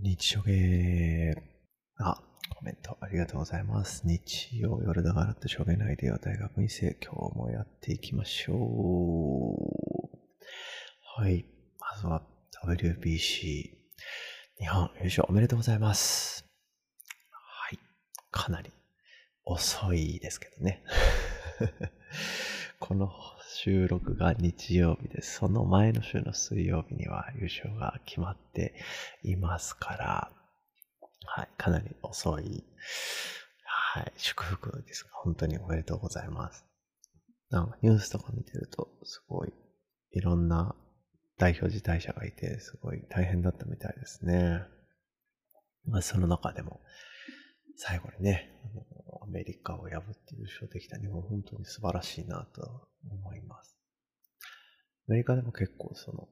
日曜ゲ。あ、コメントありがとうございます。日曜夜だからって証言のアイデア大学院生、今日もやっていきましょう。はい。まずは WBC 日本優勝おめでとうございます。はい。かなり遅いですけどね。この収録が日曜日です。その前の週の水曜日には優勝が決まっていますから、はい、かなり遅い、はい、祝福ですが、本当におめでとうございます。なんかニュースとか見てると、すごい、いろんな代表辞退者がいて、すごい大変だったみたいですね。まあ、その中でも、最後にね、あのアメリカを破って優勝できた日本、本当に素晴らしいなと。アメリカでも結構その、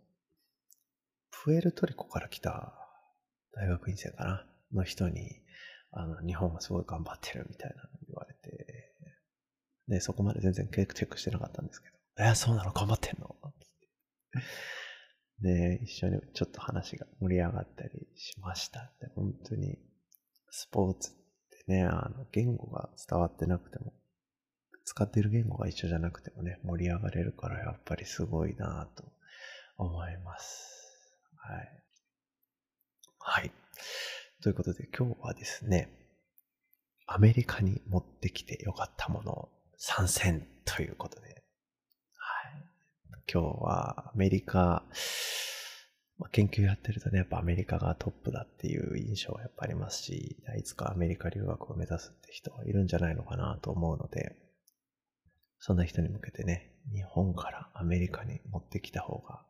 プエルトリコから来た大学院生かなの人に、あの、日本はすごい頑張ってるみたいなの言われて、で、そこまで全然チェックしてなかったんですけど、え、そうなの？頑張ってんの？で、一緒にちょっと話が盛り上がったりしました。で、本当に、スポーツってね、あの、言語が伝わってなくても、使っている言語が一緒じゃなくてもね、盛り上がれるからやっぱりすごいなぁと思います。はい。はい。ということで今日はですね、アメリカに持ってきてよかったもの参戦ということで、はい。今日はアメリカ、まあ、研究やってるとね、やっぱアメリカがトップだっていう印象はやっぱありますし、いつかアメリカ留学を目指すって人はいるんじゃないのかなと思うので、そんな人に向けてね、日本からアメリカに持ってきた方が、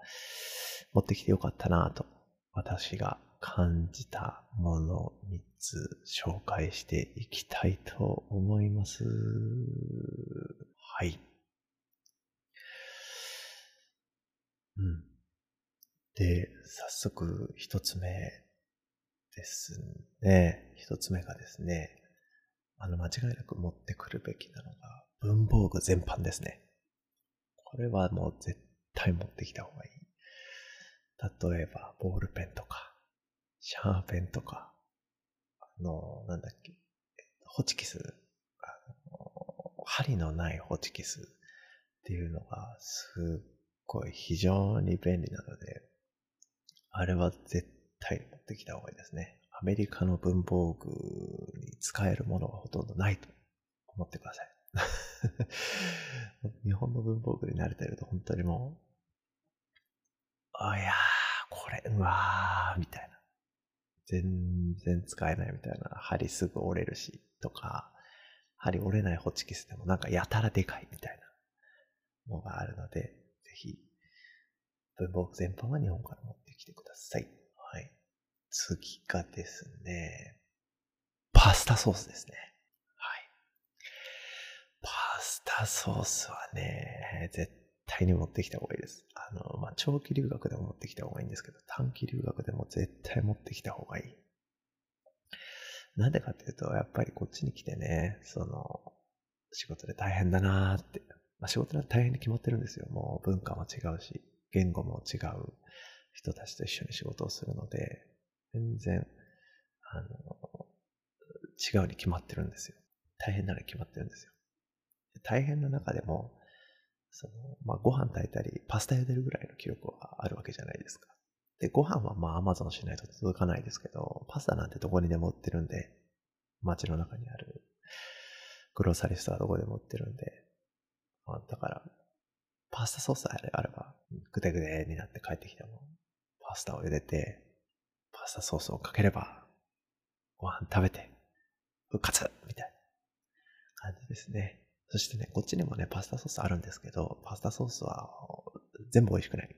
持ってきてよかったなと、私が感じたものを3つ紹介していきたいと思います。はい。うん。で、早速一つ目ですね。一つ目がですね、あの、間違いなく持ってくるべきなのが、文房具全般ですね。これはもう絶対持ってきた方がいい。例えば、ボールペンとか、シャーペンとか、あの、なんだっけ、ホチキス、あの針のないホチキスっていうのがすっごい非常に便利なので、あれは絶対持ってきた方がいいですね。アメリカの文房具に使えるものはほとんどないと思ってください。日本の文房具に慣れてると本当にもう、あ、いやー、これ、うわー、みたいな。全然使えないみたいな。針すぐ折れるし、とか、針折れないホチキスでもなんかやたらでかいみたいなのがあるので、ぜひ、文房具全般は日本から持ってきてください。はい。次がですね、パスタソースですね。はい。パスタソースはね、絶対に持ってきた方がいいです。あの、まあ、長期留学でも持ってきた方がいいんですけど、短期留学でも絶対持ってきた方がいい。なんでかっていうと、やっぱりこっちに来てね、その、仕事で大変だなーって。まあ、仕事で大変に決まってるんですよ。もう文化も違うし、言語も違う人たちと一緒に仕事をするので、全然、あの、違うに決まってるんですよ。大変なのに決まってるんですよ。大変な中でも、その、まあ、ご飯炊いたり、パスタ茹でるぐらいの記録はあるわけじゃないですか。で、ご飯はまあ、アマゾンしないと届かないですけど、パスタなんてどこにでも売ってるんで、街の中にある、グローサリストはどこでも売ってるんで、まあ、だから、パスタソースあれあれば、ぐでぐでになって帰ってきても、パスタを茹でて、パスタソースをかければ、ご飯食べて、復活みたいな感じですね。そしてね、こっちにもね、パスタソースあるんですけど、パスタソースは全部美味しくない。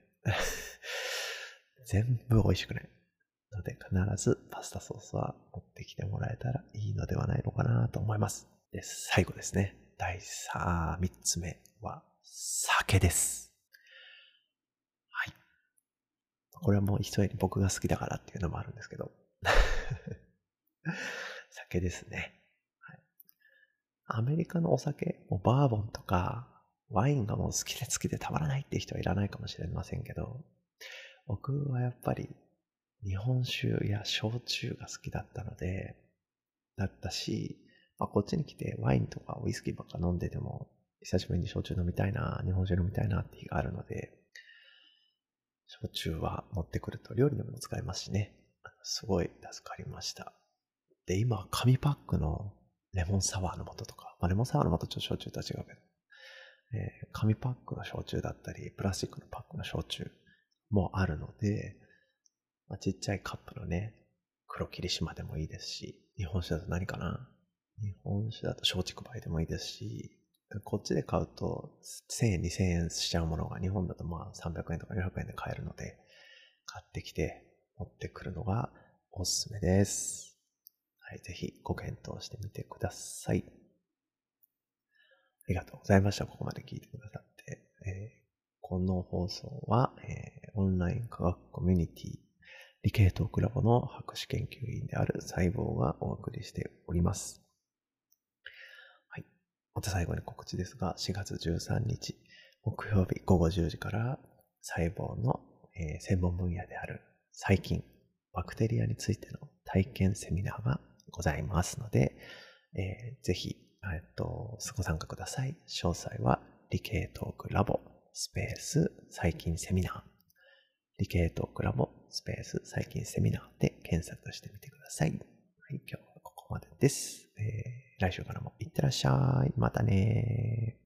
全部美味しくない。ので、必ずパスタソースは持ってきてもらえたらいいのではないのかなと思います。で、最後ですね。第3、3つ目は、酒です。はい。これはもう一重に僕が好きだからっていうのもあるんですけど。酒ですね。アメリカのお酒、もうバーボンとか、ワインがもう好きで好きでたまらないって人はいらないかもしれませんけど、僕はやっぱり、日本酒や焼酎が好きだったので、だったし、まあ、こっちに来てワインとかウイスキーばっか飲んでても、久しぶりに焼酎飲みたいな、日本酒飲みたいなって日があるので、焼酎は持ってくると料理にも使えますしね。すごい助かりました。で、今、紙パックのレモンサワーの素とか、まあ、レモンサワーの素と焼酎とは違うけど、えー、紙パックの焼酎だったり、プラスチックのパックの焼酎もあるので、まあ、ちっちゃいカップのね、黒霧島でもいいですし、日本酒だと何かな？日本酒だと松竹梅でもいいですし、こっちで買うと1000円、2000円しちゃうものが日本だとまあ300円とか400円で買えるので、買ってきて持ってくるのがおすすめです。はい、ぜひご検討してみてください。ありがとうございました。ここまで聞いてくださって。えー、この放送は、えー、オンライン科学コミュニティ理系トークラボの博士研究員である細胞がお送りしております。はい。また最後に告知ですが、4月13日、木曜日午後10時から細胞の、えー、専門分野である細菌、バクテリアについての体験セミナーがございますので、えー、ぜひ、えっと、ご参加ください。詳細は理系トークラボスペース最近セミナー理系トークラボスペース最近セミナーで検索してみてください。はい、今日はここまでです。えー、来週からもいってらっしゃい。またね